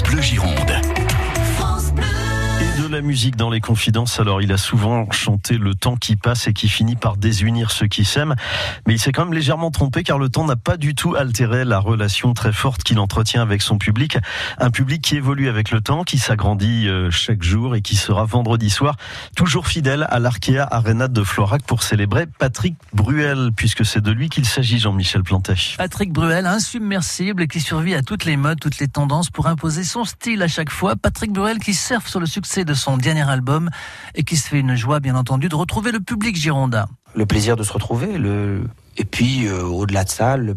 Bleu Gironde la musique dans les confidences. Alors, il a souvent chanté le temps qui passe et qui finit par désunir ceux qui s'aiment. Mais il s'est quand même légèrement trompé car le temps n'a pas du tout altéré la relation très forte qu'il entretient avec son public. Un public qui évolue avec le temps, qui s'agrandit euh, chaque jour et qui sera vendredi soir toujours fidèle à l'Arkea Arena de Florac pour célébrer Patrick Bruel, puisque c'est de lui qu'il s'agit, Jean-Michel Plantet. Patrick Bruel, insubmersible, qui survit à toutes les modes, toutes les tendances pour imposer son style à chaque fois. Patrick Bruel qui surfe sur le succès de son dernier album et qui se fait une joie, bien entendu, de retrouver le public girondin. Le plaisir de se retrouver, le... et puis euh, au-delà de ça, le,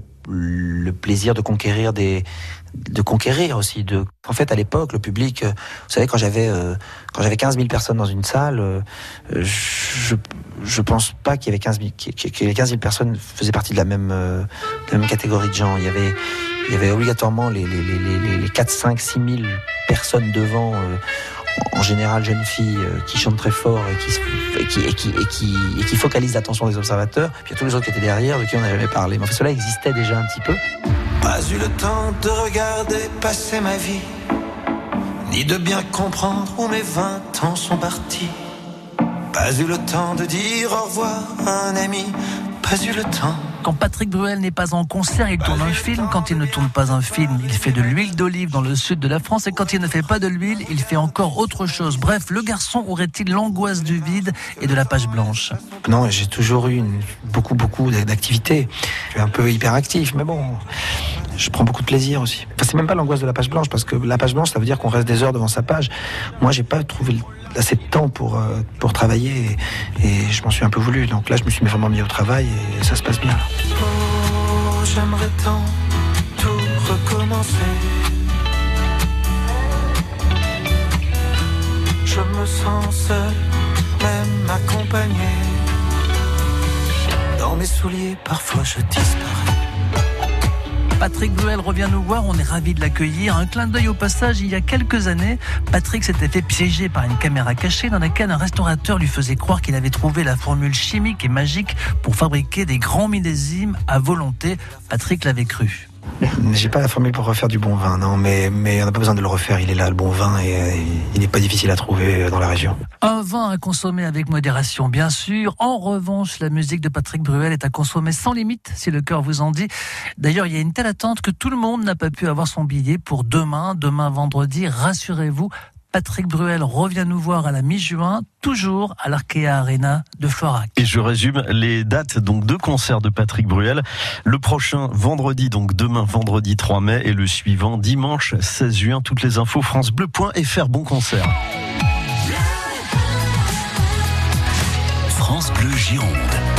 plaisir de conquérir des, de conquérir aussi. De... En fait, à l'époque, le public, euh, vous savez, quand j'avais euh, quand j'avais 15 000 personnes dans une salle, je je pense pas qu'il y avait 15 000, que les 15 000 personnes faisaient partie de la même de la même catégorie de gens. Il y avait il y avait obligatoirement les les, les, les 4, 5, 6 000 personnes devant en général jeunes filles euh, qui chantent très fort et qui, et et qui, focalisent l'attention des observateurs. Puis tous les autres qui étaient derrière, de qui on n'a jamais parlé. Mais en fait, cela existait déjà un petit peu. Pas eu le temps de regarder passer ma vie, ni de bien comprendre où mes vingt ans sont partis. Pas eu le temps de dire au revoir à un ami, pas eu le temps quand Patrick Bruel n'est pas en concert, il tourne un film. Quand il ne tourne pas un film, il fait de l'huile d'olive dans le sud de la France. Et quand il ne fait pas de l'huile, il fait encore autre chose. Bref, le garçon aurait-il l'angoisse du vide et de la page blanche Non, j'ai toujours eu beaucoup, beaucoup d'activités. Je suis un peu hyperactif, mais bon, je prends beaucoup de plaisir aussi. Enfin, c'est même pas l'angoisse de la page blanche, parce que la page blanche, ça veut dire qu'on reste des heures devant sa page. Moi, j'ai pas trouvé assez de temps pour, euh, pour travailler et, et je m'en suis un peu voulu. Donc là, je me suis vraiment mis au travail et ça se passe bien. Oh, j'aimerais tant tout recommencer. Je me sens seul, même accompagné. Dans mes souliers, parfois je disparais. Patrick Bruel revient nous voir, on est ravi de l'accueillir. Un clin d'œil au passage, il y a quelques années, Patrick s'était fait piéger par une caméra cachée dans laquelle un restaurateur lui faisait croire qu'il avait trouvé la formule chimique et magique pour fabriquer des grands millésimes à volonté. Patrick l'avait cru. J'ai pas la formule pour refaire du bon vin, non, mais, mais on n'a pas besoin de le refaire. Il est là, le bon vin, et, il n'est pas difficile à trouver dans la région. Un vin à consommer avec modération, bien sûr. En revanche, la musique de Patrick Bruel est à consommer sans limite, si le cœur vous en dit. D'ailleurs, il y a une telle attente que tout le monde n'a pas pu avoir son billet pour demain, demain vendredi. Rassurez-vous, Patrick Bruel revient nous voir à la mi-juin, toujours à l'Arkea Arena de Florac. Et je résume les dates donc de concert de Patrick Bruel. Le prochain vendredi, donc demain vendredi 3 mai, et le suivant dimanche 16 juin. Toutes les infos francebleu.fr. Bon concert. France Bleu Gironde.